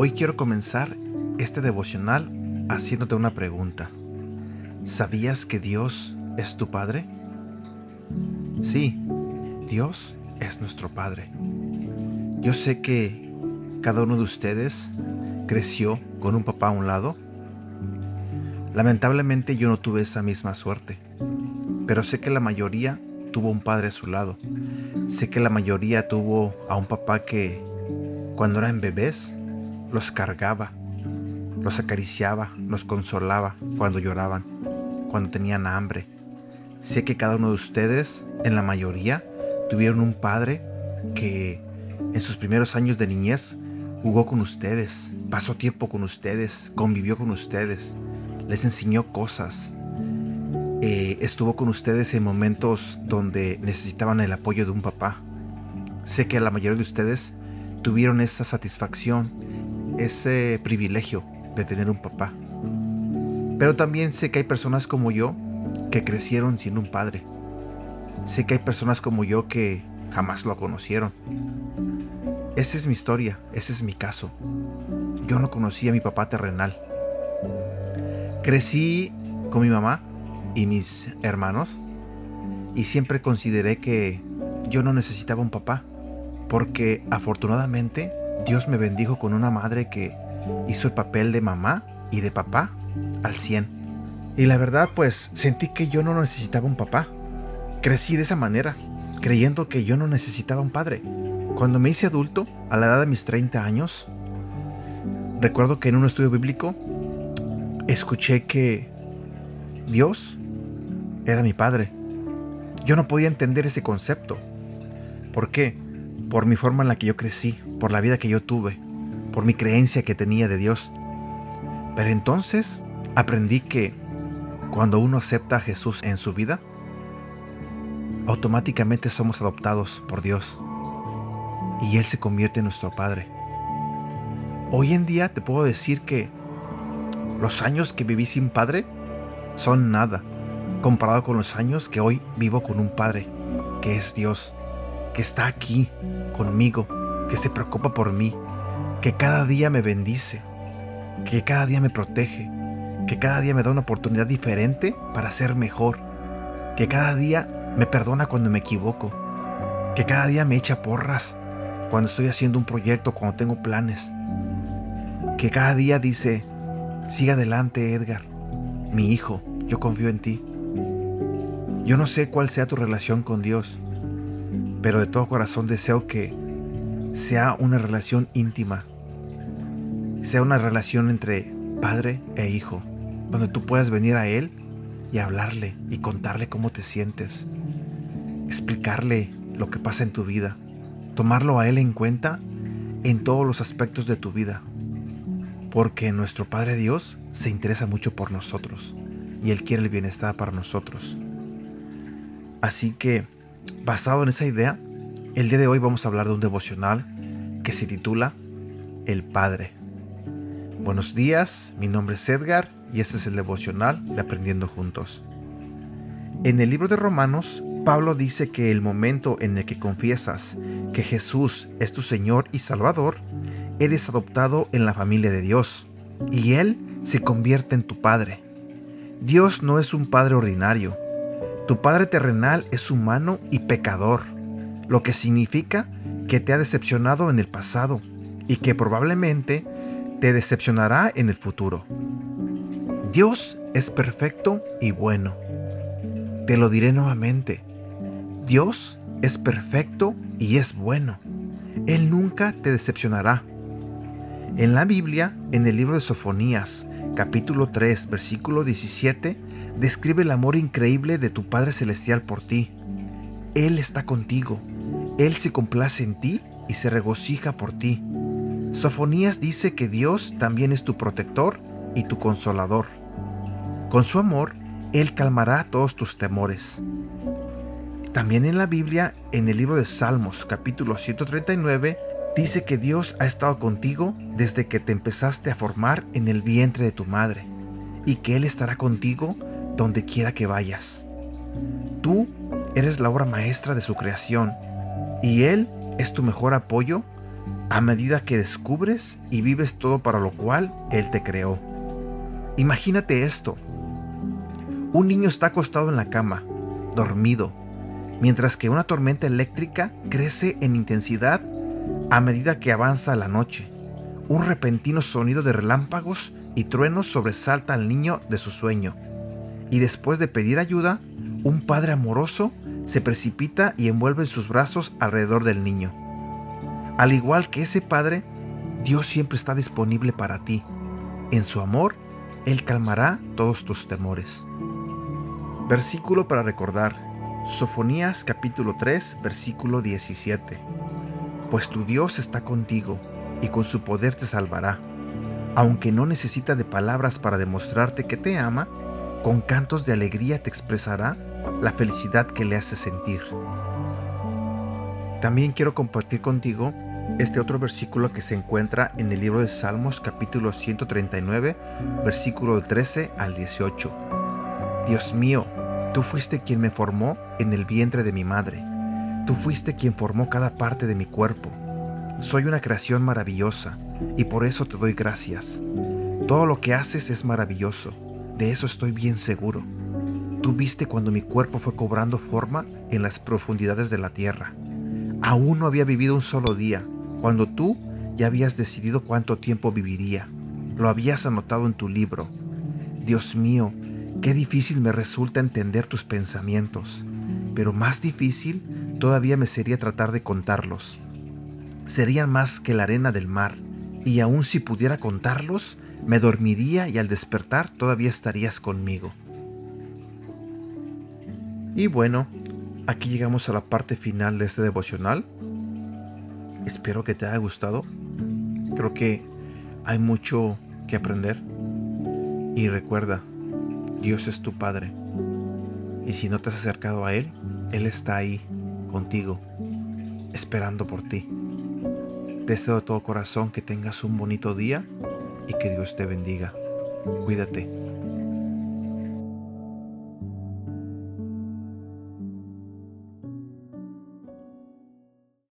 Hoy quiero comenzar este devocional haciéndote una pregunta. ¿Sabías que Dios es tu Padre? Sí, Dios es nuestro Padre. Yo sé que cada uno de ustedes creció con un papá a un lado. Lamentablemente yo no tuve esa misma suerte, pero sé que la mayoría tuvo un padre a su lado. Sé que la mayoría tuvo a un papá que cuando eran bebés los cargaba, los acariciaba, los consolaba cuando lloraban, cuando tenían hambre. Sé que cada uno de ustedes, en la mayoría, tuvieron un padre que en sus primeros años de niñez jugó con ustedes, pasó tiempo con ustedes, convivió con ustedes, les enseñó cosas, eh, estuvo con ustedes en momentos donde necesitaban el apoyo de un papá. Sé que la mayoría de ustedes tuvieron esa satisfacción ese privilegio de tener un papá. Pero también sé que hay personas como yo que crecieron sin un padre. Sé que hay personas como yo que jamás lo conocieron. Esa es mi historia, ese es mi caso. Yo no conocí a mi papá terrenal. Crecí con mi mamá y mis hermanos y siempre consideré que yo no necesitaba un papá porque afortunadamente Dios me bendijo con una madre que hizo el papel de mamá y de papá al 100. Y la verdad, pues sentí que yo no necesitaba un papá. Crecí de esa manera, creyendo que yo no necesitaba un padre. Cuando me hice adulto, a la edad de mis 30 años, recuerdo que en un estudio bíblico escuché que Dios era mi padre. Yo no podía entender ese concepto. ¿Por qué? por mi forma en la que yo crecí, por la vida que yo tuve, por mi creencia que tenía de Dios. Pero entonces aprendí que cuando uno acepta a Jesús en su vida, automáticamente somos adoptados por Dios y Él se convierte en nuestro Padre. Hoy en día te puedo decir que los años que viví sin Padre son nada comparado con los años que hoy vivo con un Padre, que es Dios que está aquí conmigo, que se preocupa por mí, que cada día me bendice, que cada día me protege, que cada día me da una oportunidad diferente para ser mejor, que cada día me perdona cuando me equivoco, que cada día me echa porras cuando estoy haciendo un proyecto, cuando tengo planes, que cada día dice, siga adelante Edgar, mi hijo, yo confío en ti. Yo no sé cuál sea tu relación con Dios, pero de todo corazón deseo que sea una relación íntima, sea una relación entre padre e hijo, donde tú puedas venir a Él y hablarle y contarle cómo te sientes, explicarle lo que pasa en tu vida, tomarlo a Él en cuenta en todos los aspectos de tu vida, porque nuestro Padre Dios se interesa mucho por nosotros y Él quiere el bienestar para nosotros. Así que Basado en esa idea, el día de hoy vamos a hablar de un devocional que se titula El Padre. Buenos días, mi nombre es Edgar y este es el devocional de Aprendiendo Juntos. En el libro de Romanos, Pablo dice que el momento en el que confiesas que Jesús es tu Señor y Salvador, eres adoptado en la familia de Dios y Él se convierte en tu Padre. Dios no es un Padre ordinario, tu Padre terrenal es humano y pecador, lo que significa que te ha decepcionado en el pasado y que probablemente te decepcionará en el futuro. Dios es perfecto y bueno. Te lo diré nuevamente. Dios es perfecto y es bueno. Él nunca te decepcionará. En la Biblia, en el libro de Sofonías, capítulo 3, versículo 17, describe el amor increíble de tu Padre Celestial por ti. Él está contigo. Él se complace en ti y se regocija por ti. Sofonías dice que Dios también es tu protector y tu consolador. Con su amor, Él calmará todos tus temores. También en la Biblia, en el libro de Salmos capítulo 139, Dice que Dios ha estado contigo desde que te empezaste a formar en el vientre de tu madre y que Él estará contigo donde quiera que vayas. Tú eres la obra maestra de su creación y Él es tu mejor apoyo a medida que descubres y vives todo para lo cual Él te creó. Imagínate esto. Un niño está acostado en la cama, dormido, mientras que una tormenta eléctrica crece en intensidad a medida que avanza la noche. Un repentino sonido de relámpagos y truenos sobresalta al niño de su sueño. Y después de pedir ayuda, un padre amoroso se precipita y envuelve sus brazos alrededor del niño. Al igual que ese padre, Dios siempre está disponible para ti. En su amor, Él calmará todos tus temores. Versículo para recordar. Sofonías capítulo 3, versículo 17. Pues tu Dios está contigo y con su poder te salvará. Aunque no necesita de palabras para demostrarte que te ama, con cantos de alegría te expresará la felicidad que le hace sentir. También quiero compartir contigo este otro versículo que se encuentra en el libro de Salmos capítulo 139, versículo 13 al 18. Dios mío, tú fuiste quien me formó en el vientre de mi madre. Tú fuiste quien formó cada parte de mi cuerpo. Soy una creación maravillosa y por eso te doy gracias. Todo lo que haces es maravilloso, de eso estoy bien seguro. Tú viste cuando mi cuerpo fue cobrando forma en las profundidades de la tierra. Aún no había vivido un solo día, cuando tú ya habías decidido cuánto tiempo viviría. Lo habías anotado en tu libro. Dios mío, qué difícil me resulta entender tus pensamientos, pero más difícil todavía me sería tratar de contarlos. Serían más que la arena del mar, y aun si pudiera contarlos, me dormiría y al despertar todavía estarías conmigo. Y bueno, aquí llegamos a la parte final de este devocional. Espero que te haya gustado. Creo que hay mucho que aprender. Y recuerda, Dios es tu Padre. Y si no te has acercado a Él, Él está ahí contigo, esperando por ti. Deseo de todo corazón que tengas un bonito día y que Dios te bendiga. Cuídate.